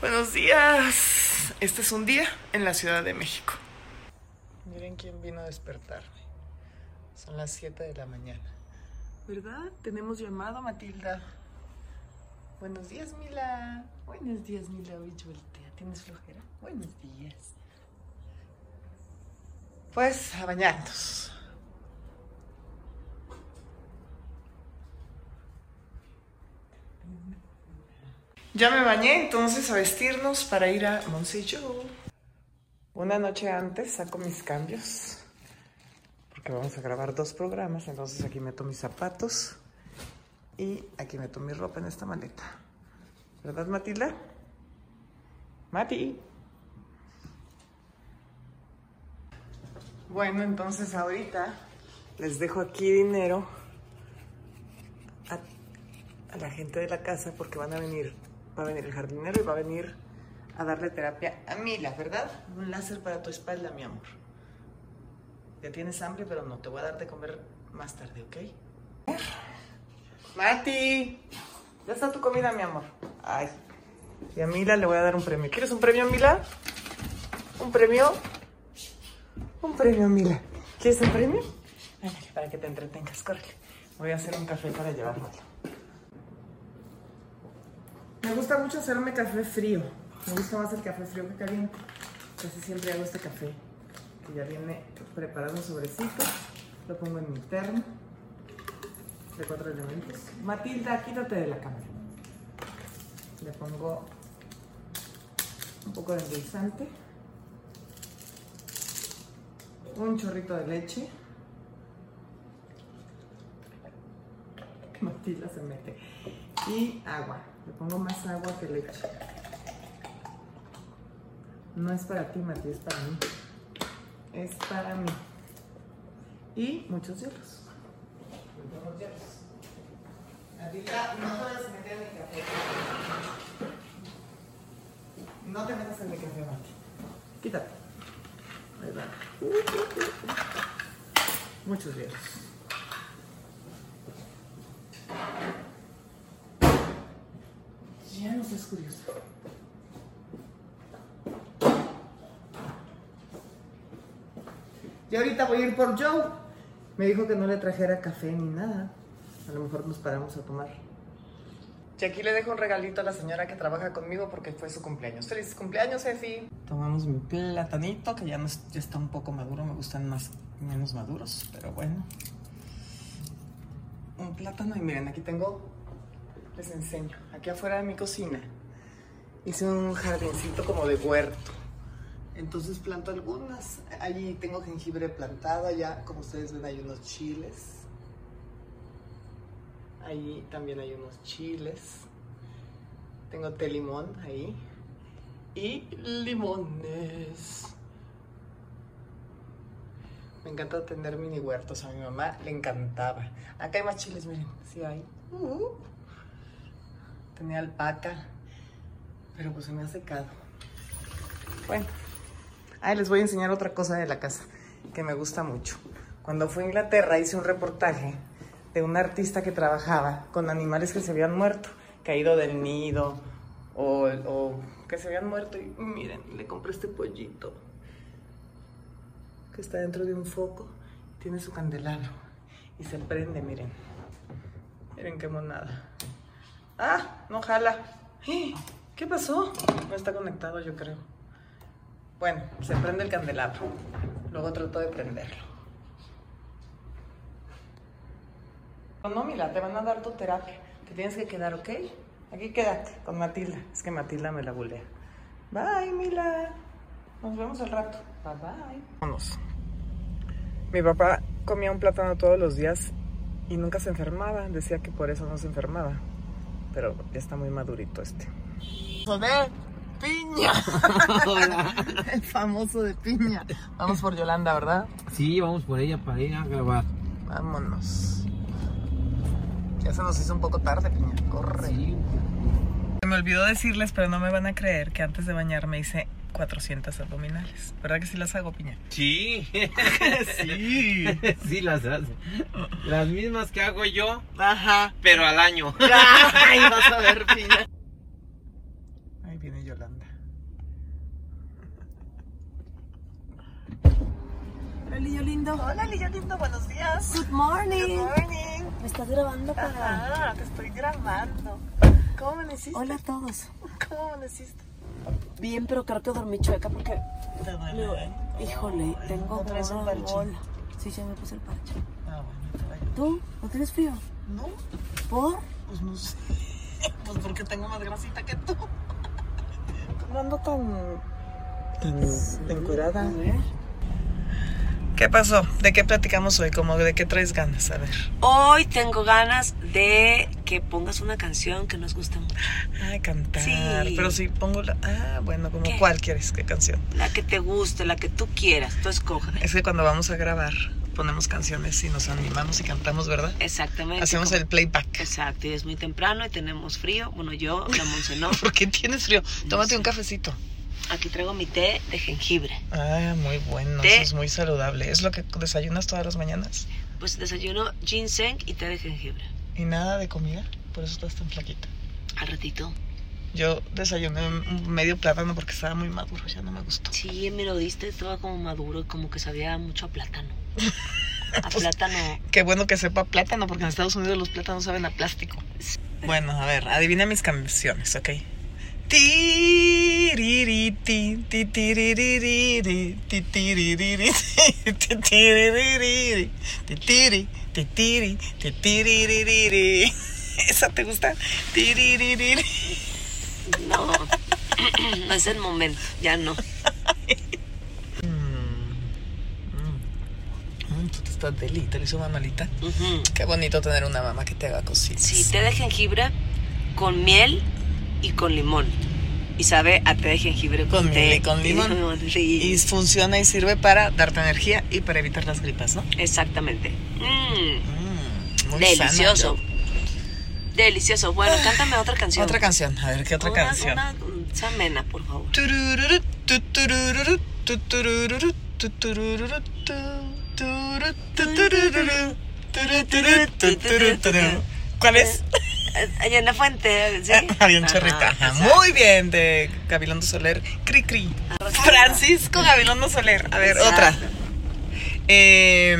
Buenos días. Este es un día en la Ciudad de México. Miren quién vino a despertarme. Son las 7 de la mañana. ¿Verdad? Tenemos llamado, Matilda. Buenos días, Mila. Buenos días, Mila. Voltea. ¿Tienes flojera? Buenos días. Pues a bañarnos. Ya me bañé, entonces a vestirnos para ir a Monsello. Una noche antes saco mis cambios, porque vamos a grabar dos programas, entonces aquí meto mis zapatos y aquí meto mi ropa en esta maleta. ¿Verdad, Matilda? Mati. Bueno, entonces ahorita les dejo aquí dinero a la gente de la casa porque van a venir va a venir el jardinero y va a venir a darle terapia a Mila, ¿verdad? Un láser para tu espalda, mi amor. Ya tienes hambre, pero no, te voy a dar de comer más tarde, ¿ok? Mati, ya está tu comida, mi amor. Ay, y a Mila le voy a dar un premio. ¿Quieres un premio, Mila? ¿Un premio? Un premio, Mila. ¿Quieres un premio? Ándale, para que te entretengas, córrele. Voy a hacer un café para llevarlo. Me gusta mucho hacerme café frío. Me gusta más el café frío que caliente. Casi siempre hago este café que ya viene preparado en sobrecito. Lo pongo en mi termo de cuatro elementos. Matilda, quítate de la cámara. Le pongo un poco de endulzante, un chorrito de leche. Matilda se mete. Y agua. Le pongo más agua que leche. No es para ti, Mati, es para mí. Es para mí. Y muchos hielos. Muchos hielos. No puedes meter en mi café. No te metas en mi café, Mati. Quítate. Ahí va. Muchos hielos. Ya no seas curioso. Y ahorita voy a ir por Joe. Me dijo que no le trajera café ni nada. A lo mejor nos paramos a tomar. Y aquí le dejo un regalito a la señora que trabaja conmigo porque fue su cumpleaños. ¡Feliz cumpleaños, Efi! Tomamos mi platanito, que ya, no es- ya está un poco maduro. Me gustan más, menos maduros, pero bueno. Un plátano y miren, aquí tengo les enseño. Aquí afuera de mi cocina hice un jardincito como de huerto. Entonces planto algunas. Allí tengo jengibre plantado. Allá, como ustedes ven, hay unos chiles. Ahí también hay unos chiles. Tengo té limón ahí. Y limones. Me encanta tener mini huertos. A mi mamá le encantaba. Acá hay más chiles, miren. Sí hay. Uh. Tenía alpaca. Pero pues se me ha secado. Bueno. Ahí les voy a enseñar otra cosa de la casa que me gusta mucho. Cuando fui a Inglaterra hice un reportaje de un artista que trabajaba con animales que se habían muerto, caído del nido o, o que se habían muerto. Y miren, le compré este pollito que está dentro de un foco. Tiene su candelabro y se prende, miren. Miren qué monada. ¡Ah! No jala. ¡Eh! ¿Qué pasó? No está conectado, yo creo. Bueno, se prende el candelabro. Luego trato de prenderlo. No, no, Mila, te van a dar tu terapia. Te tienes que quedar, ¿ok? Aquí quédate con Matilda. Es que Matilda me la bulea. Bye, Mila. Nos vemos al rato. Bye, bye. Vamos. Mi papá comía un plátano todos los días y nunca se enfermaba. Decía que por eso no se enfermaba. Pero ya está muy madurito este. de piña. El famoso de piña. Vamos por Yolanda, ¿verdad? Sí, vamos por ella para ir a grabar. Vámonos. Ya se nos hizo un poco tarde, piña. Corre. Sí. Se me olvidó decirles, pero no me van a creer que antes de bañarme hice 400 abdominales. ¿Verdad que sí las hago, piña? Sí. Sí. sí, las hace. Las mismas que hago yo, Ajá. pero al año. Ay, vas a ver, piña. Ahí viene Yolanda. Hola, Lillo lindo. Hola, Lillo lindo, buenos días. Good morning. Good morning. ¿Me estás grabando para...? Ajá, te estoy grabando. ¿Cómo amaneciste? Hola a todos. ¿Cómo amaneciste? Bien, pero creo que dormí chueca porque... Te duele. Híjole, tengo ¿No traes un bola, parche? bola. Sí, ya me puse el parche. Ah, bueno, te vaya. ¿Tú? ¿No tienes frío? No, ¿Por? pues no sé. Pues porque tengo más grasita que tú. No ando tan. tan encuerada. A ver. ¿Qué pasó? ¿De qué platicamos hoy? Como de qué traes ganas? A ver. Hoy tengo ganas de que pongas una canción que nos gusta mucho. Ay, cantar. Sí. Pero si pongo la. Ah, bueno, como ¿Qué? cuál quieres, qué canción. La que te guste, la que tú quieras, tú escoja. Es que cuando vamos a grabar ponemos canciones y nos animamos y cantamos, ¿verdad? Exactamente. Hacemos como- el playback. Exacto, y es muy temprano y tenemos frío. Bueno, yo, la Monse no. ¿Por qué tienes frío? Tómate un cafecito. Aquí traigo mi té de jengibre. Ah, muy bueno. Té. Eso es muy saludable. ¿Es lo que desayunas todas las mañanas? Pues desayuno ginseng y té de jengibre. Y nada de comida. Por eso estás tan flaquita. Al ratito. Yo desayuné un medio plátano porque estaba muy maduro. Ya no me gustó. Sí, me lo diste, estaba como maduro, como que sabía mucho a plátano. A plátano. Qué bueno que sepa plátano porque en Estados Unidos los plátanos saben a plástico. Bueno, a ver, adivina mis canciones, ¿ok? ¿Esa te gusta? No, no es el momento, ya no. Mm, tú te estás deli, te lo hizo mamalita. Qué bonito tener una mamá que te haga cositas. Sí, té de jengibre con miel y con limón. Y sabe a té de jengibre con, Con té con limón. Sí, Y funciona y sirve para darte energía y para evitar las gripas, ¿no? exactamente. Mm, Mm, muy delicioso. sana. Delicioso. Bueno, cántame otra canción. Otra canción, a ver, ¿qué otra Una- canción? Una, sea amena, por favor. ¿Cuál es? Allá en la fuente. Había un chorrito. Muy bien, de Gabilondo Soler. Cri, cri. Francisco Gabilondo Soler. A ver, Exacto. otra. Eh,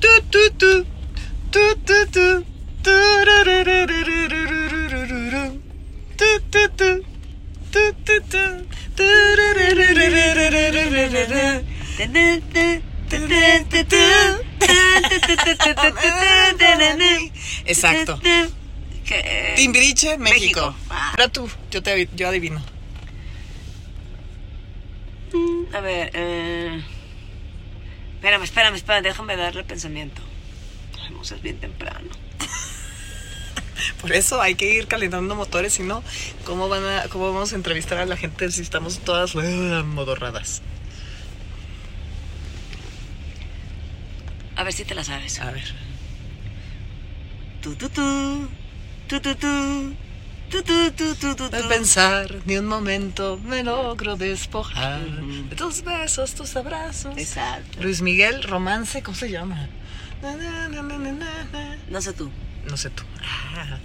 tu, tu, tu. Tu, tu, tu. Exacto. Que- Timbiriche, México. México. Ah. Ahora tú, yo, te, yo adivino. A ver, eh... espérame, espérame, espérame, déjame darle pensamiento. Ay, no, es bien temprano. Por eso hay que ir calentando motores, si no, ¿cómo, van a, ¿cómo vamos a entrevistar a la gente si estamos todas uh, modorradas? A ver si te la sabes. A ver. Tu, tu, tu, tu, tu, tu. De pensar ni un momento me logro despojar de tus besos, tus abrazos. Exacto. Luis Miguel, romance, ¿cómo se llama? No sé tú. No sé tú. Ah.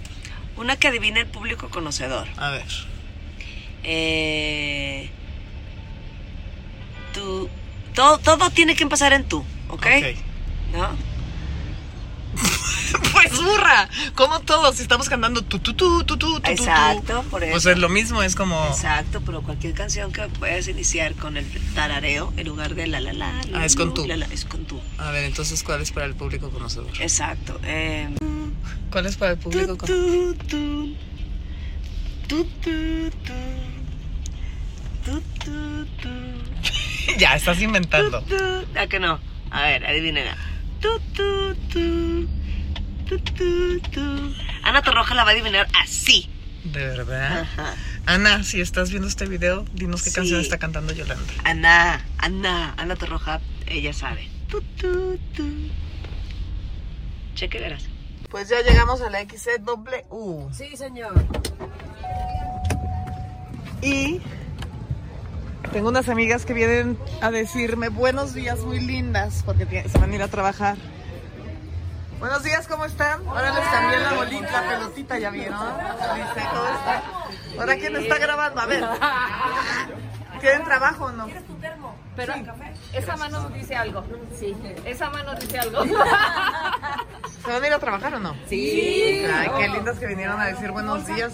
Una que adivina el público conocedor. A ver. Eh, tú, todo, todo tiene que empezar en tú, ¿ok? okay. ¿No? Pues burra, como todos, estamos cantando tu tu tu tu tu tu. Exacto, por eso. Pues es lo mismo, es como Exacto, pero cualquier canción que puedas iniciar con el tarareo en lugar de la la la. la, Ah, es con tú. la, la, es con tú. A ver, entonces, ¿cuál es para el público conocedor? Exacto. Eh, ¿Cuál es para el público conocedor? tu, tu, tu, tu, tu, tu, ya, estás inventando. ¿A que no? A ver, adivinen. Tu, tu, tu, tu, tu, tu. Ana Torroja la va a adivinar así. ¿De verdad? Ajá. Ana, si estás viendo este video, dinos qué Sí. canción está cantando Yolanda. Ana, Ana, Ana Torroja, ella sabe. Tu, tu, tu. Cheque, verás. Pues ya llegamos a la XCW. Sí, señor. Y tengo unas amigas que vienen a decirme buenos días muy lindas porque se van a ir a trabajar. Buenos días, ¿cómo están? Ahora les cambié la bolita, la pelotita, ¿ya vieron? Dice, ¿cómo están? ¿Ahora quién está grabando? A ver. ¿Tienen trabajo o no? Pero esa mano dice algo. Sí. Esa mano dice algo. ¿Se van a ir a trabajar o no? Sí. Ay, qué lindas que vinieron a decir buenos días.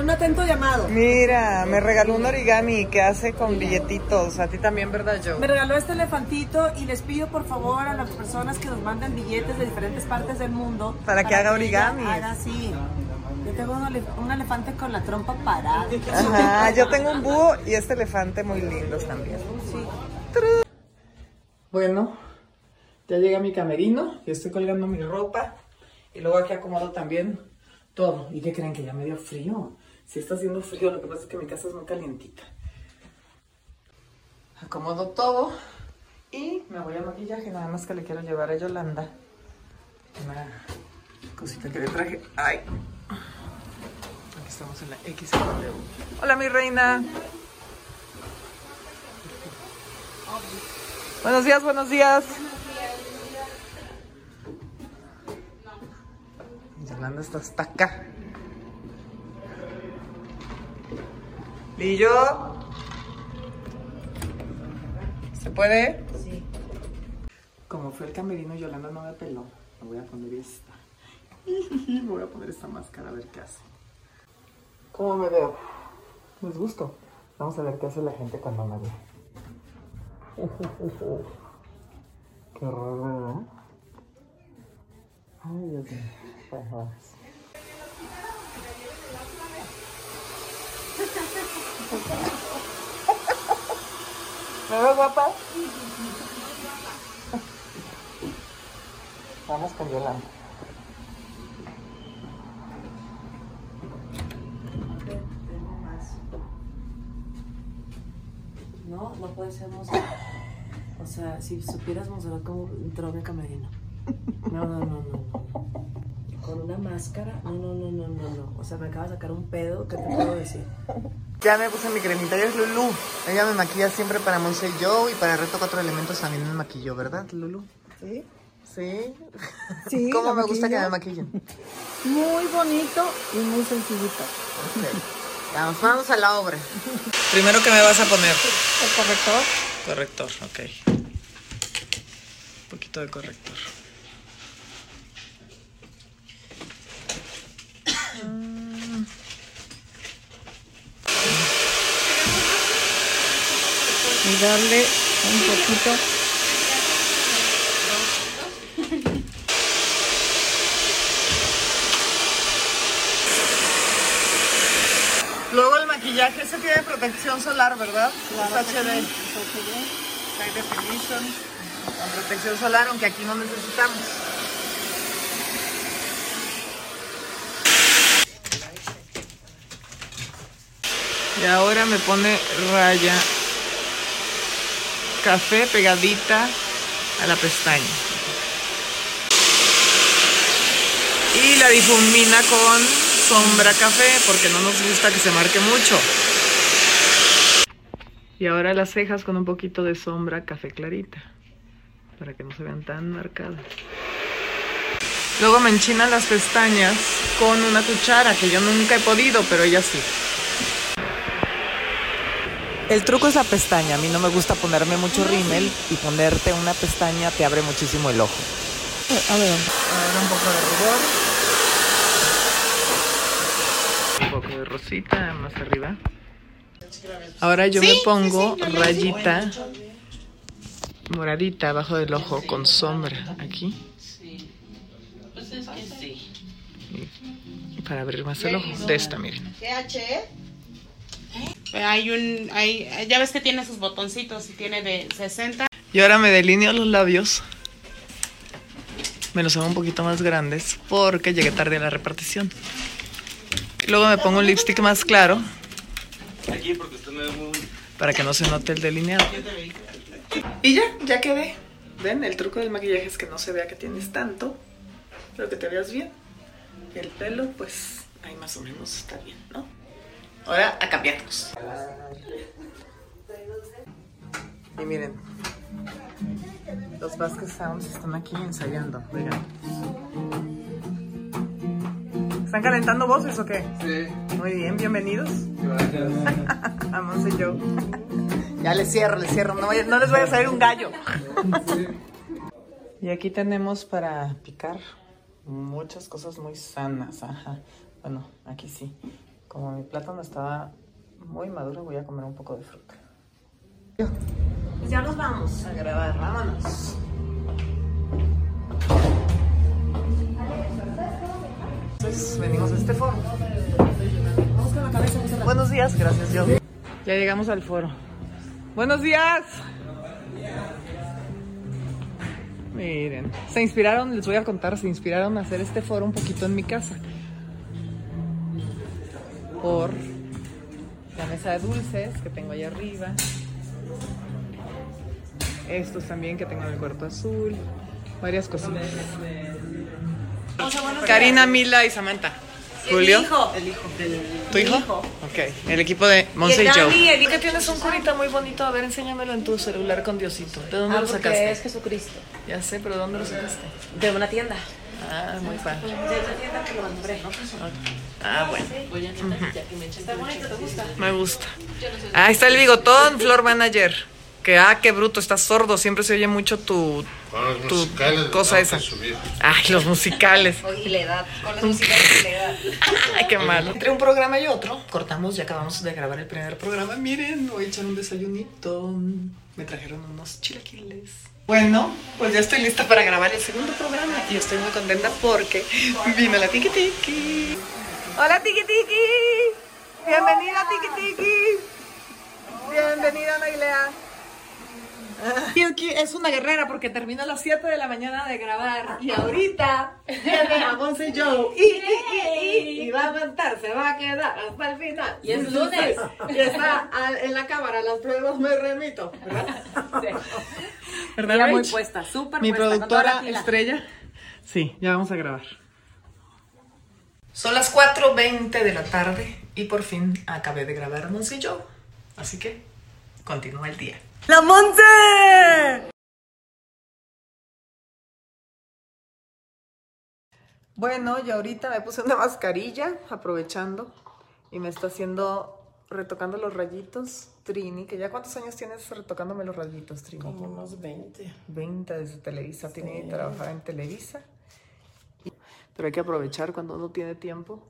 Un atento llamado. Mira, me regaló un origami que hace con billetitos. A ti también, ¿verdad, Joe? Me regaló este elefantito y les pido por favor a las personas que nos manden billetes de diferentes partes del mundo. Para que haga ella origamis. Haga así. Yo tengo un, elef- un elefante con la trompa parada. Ajá, yo tengo un búho y este elefante muy lindos también. Bueno, ya llega mi camerino, ya estoy colgando mi ropa y luego aquí acomodo también todo. ¿Y qué creen que ya me dio frío? Si está haciendo frío, lo que pasa es que mi casa es muy calientita. Acomodo todo y me voy a maquillaje, nada más que le quiero llevar a Yolanda una cosita que le traje. Ay, Aquí estamos en la XW. Hola, mi reina. Buenos días, buenos días. Yolanda está hasta acá. Lillo. ¿Se puede? Sí. Como fue el camerino, Yolanda no me peló. Me voy a poner esta. Me voy a poner esta máscara a ver qué hace. ¿Cómo me veo? ¿Les gusto? Vamos a ver qué hace la gente cuando me ve. Qué horror, ¿verdad? Ay, Dios mío. Bueno, vamos. ¿Me veo guapa? Vamos con Yolanda. No, no puede ser Monserrat. O sea, si supieras Monserrat cómo entró mi camerino. No, no, no, no, no. Con una máscara. No, no, no, no, no, no. O sea, me acaba de sacar un pedo. ¿Qué te puedo decir? Ya me puse mi cremita, ella es Lulu. Ella me maquilla siempre para Monse Joe y para Reto Cuatro Elementos también me maquilló, ¿verdad, Lulu? ¿Sí? Sí. Sí, ¿Cómo me gusta que me maquillen? Muy bonito y muy sencillito. Vamos, vamos a la obra. Primero, ¿qué me vas a poner? ¿El corrector? Corrector, ok. Un poquito de corrector. Darle un poquito. Luego el maquillaje, ese tiene protección solar, ¿verdad? Definition. Con protección solar, aunque aquí no necesitamos. Y ahora me pone raya café pegadita a la pestaña. Y la difumina con sombra café porque no nos gusta que se marque mucho. Y ahora las cejas con un poquito de sombra café clarita para que no se vean tan marcadas. Luego me enchinan las pestañas con una cuchara que yo nunca he podido, pero ella sí. El truco es la pestaña. A mí no me gusta ponerme mucho rímel y ponerte una pestaña te abre muchísimo el ojo. A ver. Ahora un poco de rubor. Un poco de rosita más arriba. Ahora yo me pongo rayita moradita abajo del ojo con sombra aquí. Y para abrir más el ojo. De esta, miren. Hay un, hay, ya ves que tiene sus botoncitos y tiene de 60. Y ahora me delineo los labios. Me los hago un poquito más grandes porque llegué tarde a la repartición. Luego me pongo un lipstick más claro. Para que no se note el delineado. Y ya, ya quedé. Ven, el truco del maquillaje es que no se vea que tienes tanto, pero que te veas bien. Y el pelo, pues, ahí más o menos está bien, ¿no? Ahora a cambiarnos. Y miren, los Vasquez Sounds están aquí ensayando. Oigan. ¿Están calentando voces o qué? Sí, Muy bien, bienvenidos gracias. a Monse Joe. Ya les cierro, les cierro. No, vaya- no les vaya a salir un gallo. Y aquí tenemos para picar muchas cosas muy sanas. Ajá. Bueno, aquí sí. Como mi plátano estaba muy maduro, voy a comer un poco de fruta. Pues ya nos vamos. A grabar, vámonos. Entonces, venimos a este foro. Vamos con la cabeza, vamos a la- Buenos días, gracias, yo. Ya llegamos al foro. Buenos días. Miren, se inspiraron, les voy a contar, se inspiraron a hacer este foro un poquito en mi casa. Por la mesa de dulces que tengo allá arriba. Estos también que tengo en el cuarto azul. Varias cositas. Karina, Mila y Samantha. Julio. El hijo. El hijo. ¿Tu hijo? Ok, el equipo de Monse y Joe. Dani, el ¿Y que tienes un curita muy bonito? A ver, enséñamelo en tu celular con Diosito. ¿De dónde Ah, lo sacaste? es Jesucristo. Ya sé, pero ¿dónde lo sacaste? De una tienda. Ah, muy padre. De una tienda que lo compré. Ah, bueno. Está bonito, ¿te gusta? Me gusta. Ahí está el bigotón, Floor Manager. Que, ah, qué bruto, estás sordo. Siempre se oye mucho tu... Los Tu musicales cosa esa. Ay, los musicales. Y la edad. Con las musicales y la edad. Ay, qué malo. Entre un programa y otro, cortamos y acabamos de grabar el primer programa. Miren, voy a echar un desayunito. Me trajeron unos chilaquiles. Bueno, pues ya estoy lista para grabar el segundo programa y estoy muy contenta porque vino la Tiki Tiki. Hola Tiki Tiki. Bienvenida Tiki Tiki. Bienvenida Nailea. Aquí es una guerrera porque termina a las 7 de la mañana de grabar y ahorita viene a Monse Joe y, y, y, y, y va a aguantar, se va a quedar hasta el final. Y es lunes. Y está en la cámara, las pruebas me remito, ¿verdad? ¿Verdad, Ella muy puesta, súper Mi puesta, productora estrella. Sí, ya vamos a grabar. Son las 4.20 de la tarde y por fin acabé de grabar Monse Joe. Así que continúa el día. ¡La Monse! Bueno, y ahorita me puse una mascarilla, aprovechando, y me está haciendo, retocando los rayitos, Trini, que ya cuántos años tienes retocándome los rayitos, Trini? Como unos 20. 20 desde Televisa, Trini trabajaba en Televisa. Pero hay que aprovechar cuando uno tiene tiempo,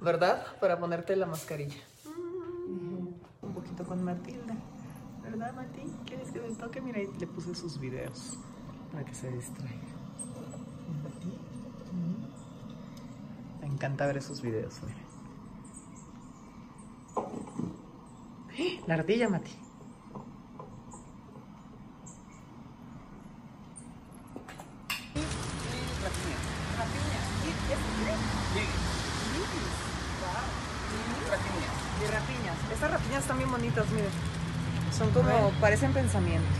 ¿verdad? Para ponerte la mascarilla. Mm, Un poquito con Matilda, ¿verdad, Mati? ¿Quieres que le toque? Mira, le puse sus videos para que se distraiga. Mati. Mm. Me encanta ver esos videos, mira. ¡Ah! La ardilla, Mati. Y rapiñas. Estas rapiñas están bien bonitas, miren. Son como, parecen pensamientos.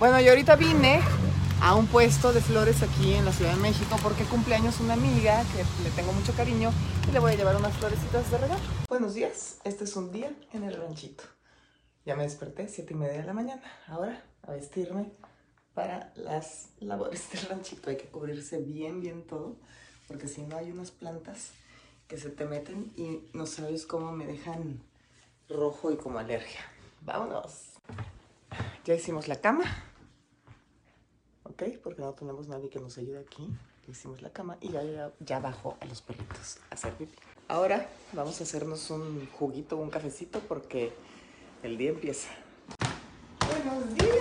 Bueno, yo ahorita vine a un puesto de flores aquí en la Ciudad de México porque cumpleaños una amiga que le tengo mucho cariño y le voy a llevar unas florecitas de regalo. Buenos días, este es un día en el ranchito. Ya me desperté, siete y media de la mañana. Ahora a vestirme para las labores del ranchito. Hay que cubrirse bien, bien todo, porque si no hay unas plantas que se te meten y no sabes cómo me dejan rojo y como alergia. Vámonos. Ya hicimos la cama. ¿Ok? Porque no tenemos nadie que nos ayude aquí. Ya hicimos la cama y ya, ya, ya bajó a los perritos a hacer pipí. Ahora vamos a hacernos un juguito, un cafecito, porque el día empieza. Buenos días.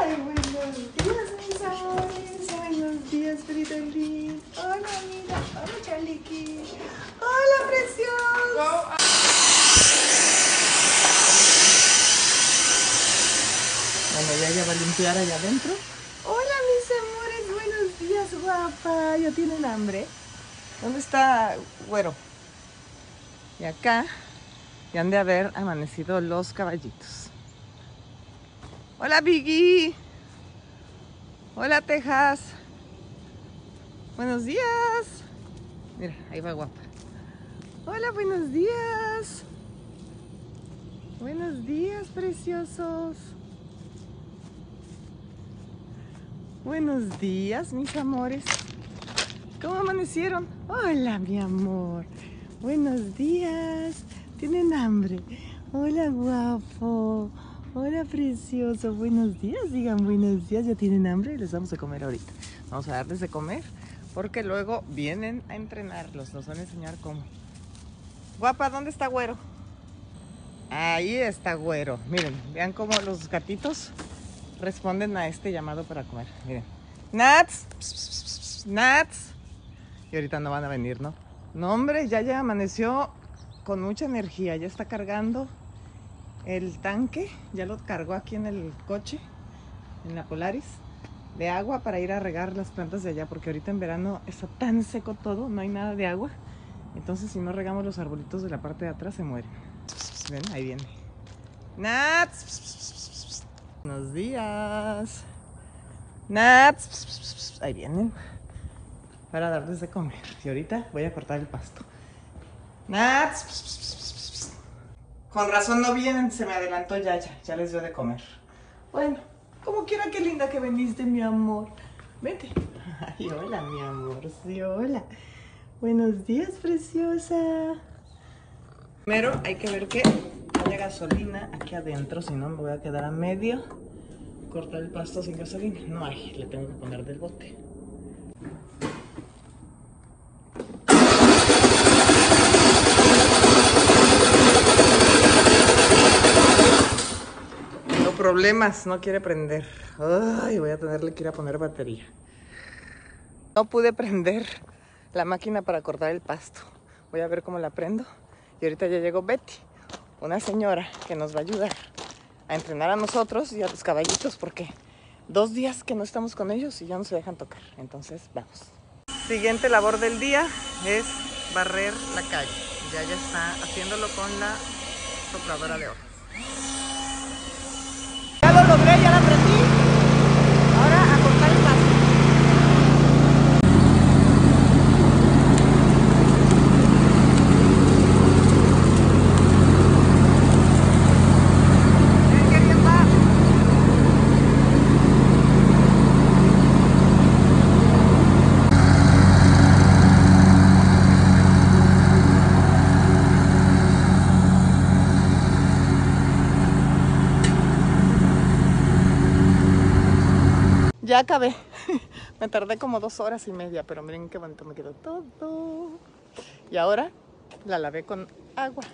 Ay, buenos días, mis amores. Buenos días, Fridelín. Hola, mira. Hola, Chaliqui. Hola, precioso. Ya va a limpiar allá adentro. Hola, mis amores. Buenos días, guapa. ¿Ya tienen hambre? ¿Dónde está Güero? Y acá ya han de haber amanecido los caballitos. Hola, Biggie. Hola, Texas. Buenos días. Mira, ahí va guapa. Hola, buenos días. Buenos días, preciosos. Buenos días, mis amores. ¿Cómo amanecieron? Hola, mi amor. Buenos días. ¿Tienen hambre? Hola, guapo. Hola, precioso. Buenos días. Digan buenos días. ¿Ya tienen hambre? Les vamos a comer ahorita. Vamos a darles de comer porque luego vienen a entrenarlos. Nos van a enseñar cómo. Guapa, ¿dónde está güero? Ahí está güero. Miren, vean cómo los gatitos responden a este llamado para comer. Miren. Nats. Nats. Y ahorita no van a venir, ¿no? No, hombre, ya ya amaneció con mucha energía. Ya está cargando el tanque. Ya lo cargó aquí en el coche, en la Polaris, de agua para ir a regar las plantas de allá. Porque ahorita en verano está tan seco todo, no hay nada de agua. Entonces, si no regamos los arbolitos de la parte de atrás, se mueren. ¿Ven? Ahí viene. Nats. Buenos días. Nats. Ahí vienen. Para darles de comer. Y ahorita voy a cortar el pasto. Nats. Con razón no vienen, se me adelantó ya, ya, les dio de comer. Bueno, como quiera, qué linda que veniste, mi amor. Vente. Ay, hola, mi amor. Sí, hola. Buenos días, preciosa. Primero hay que ver que gasolina aquí adentro, si no me voy a quedar a medio. Cortar el pasto sin gasolina. No hay, le tengo que poner del bote. Tengo problemas, no quiere prender. Ay, voy a tenerle que ir a poner batería. No pude prender la máquina para cortar el pasto. Voy a ver cómo la prendo. Y ahorita ya llegó Betty, una señora que nos va a ayudar a entrenar a nosotros y a los caballitos porque dos días que no estamos con ellos y ya no se dejan tocar. Entonces, vamos. Siguiente labor del día es barrer la calle. Ya ya está haciéndolo con la sopladora de hojas. Ya lo logré, ya la prendí. Ahora a cortar el pasto. Miren qué bien va. Ya acabé. Me tardé como dos horas y media, pero miren qué bonito me quedó todo. Y ahora la lavé con agua.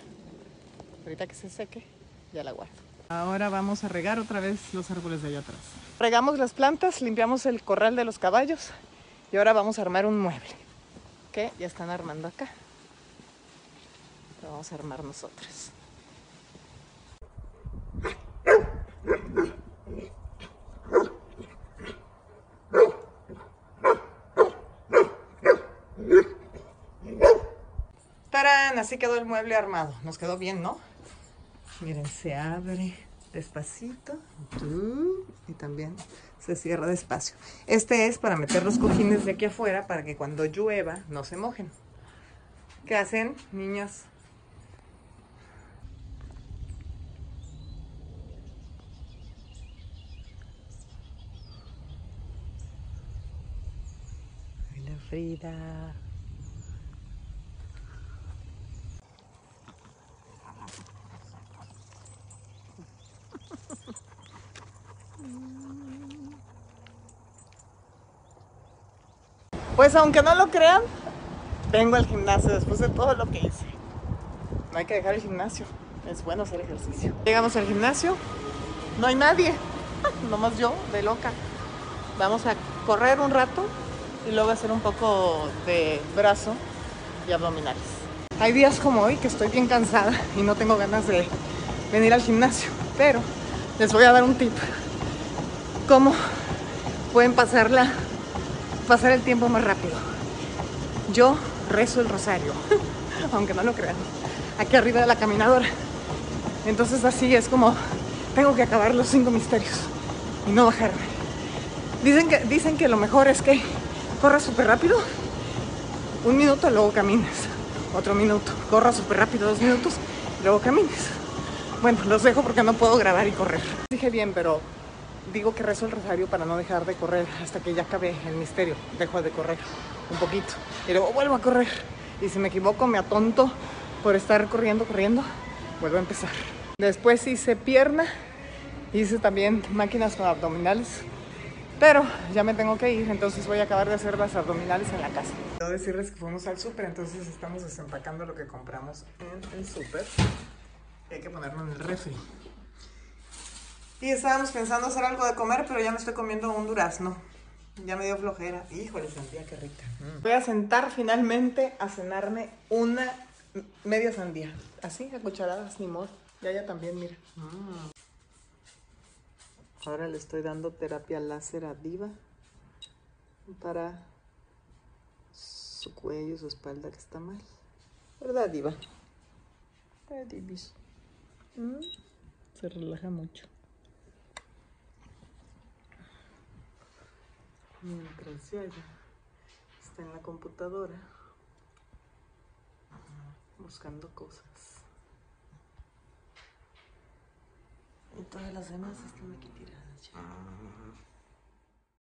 Ahorita que se seque, ya la guardo. Ahora vamos a regar otra vez los árboles de allá atrás. Regamos las plantas, limpiamos el corral de los caballos y ahora vamos a armar un mueble. Que ya están armando acá. Lo vamos a armar nosotros. Así quedó el mueble armado. Nos quedó bien, ¿no? Miren, se abre despacito. Y también se cierra despacio. Este es para meter los cojines de aquí afuera para que cuando llueva no se mojen. ¿Qué hacen, niños? Hola, Frida. Pues aunque no lo crean, vengo al gimnasio después de todo lo que hice. No hay que dejar el gimnasio, es bueno hacer ejercicio. Llegamos al gimnasio, no hay nadie, nomás yo de loca. Vamos a correr un rato y luego hacer un poco de brazo y abdominales. Hay días como hoy que estoy bien cansada y no tengo ganas de venir al gimnasio, pero les voy a dar un tip. ¿Cómo pueden pasarla pasar el tiempo más rápido. Yo rezo el rosario, aunque no lo crean, aquí arriba de la caminadora. Entonces así es como tengo que acabar los cinco misterios y no bajarme. Dicen que, dicen que lo mejor es que corras súper rápido, un minuto, luego camines. Otro minuto, corras súper rápido, dos minutos, luego camines. Bueno, los dejo porque no puedo grabar y correr. Dije bien, pero digo que rezo el rosario para no dejar de correr hasta que ya acabe el misterio. Dejo de correr. un poquito. Y luego vuelvo a correr. Y si me equivoco, me atonto por estar corriendo, corriendo, vuelvo a empezar. Después hice pierna, hice también máquinas con abdominales. Pero ya me tengo que ir, entonces voy a acabar de hacer las abdominales en la casa. Quiero decirles que fuimos al súper, entonces estamos desempacando lo que compramos en el súper. Hay que ponerlo en el refri. Y estábamos pensando hacer algo de comer, pero ya me estoy comiendo un durazno. Ya me dio flojera. Híjole, sentía que rica. Voy a sentar finalmente a cenarme una media sandía. Así, a cucharadas, ni modo. Ya, ya también, mira. Mm. Ahora le estoy dando terapia láser a Diva para su cuello, su espalda que está mal. ¿Verdad, Diva? ¿Verdad, Divis? Mm, Se relaja mucho. Mientras ella está en la computadora buscando cosas. Y todas las demás están aquí tiradas ya.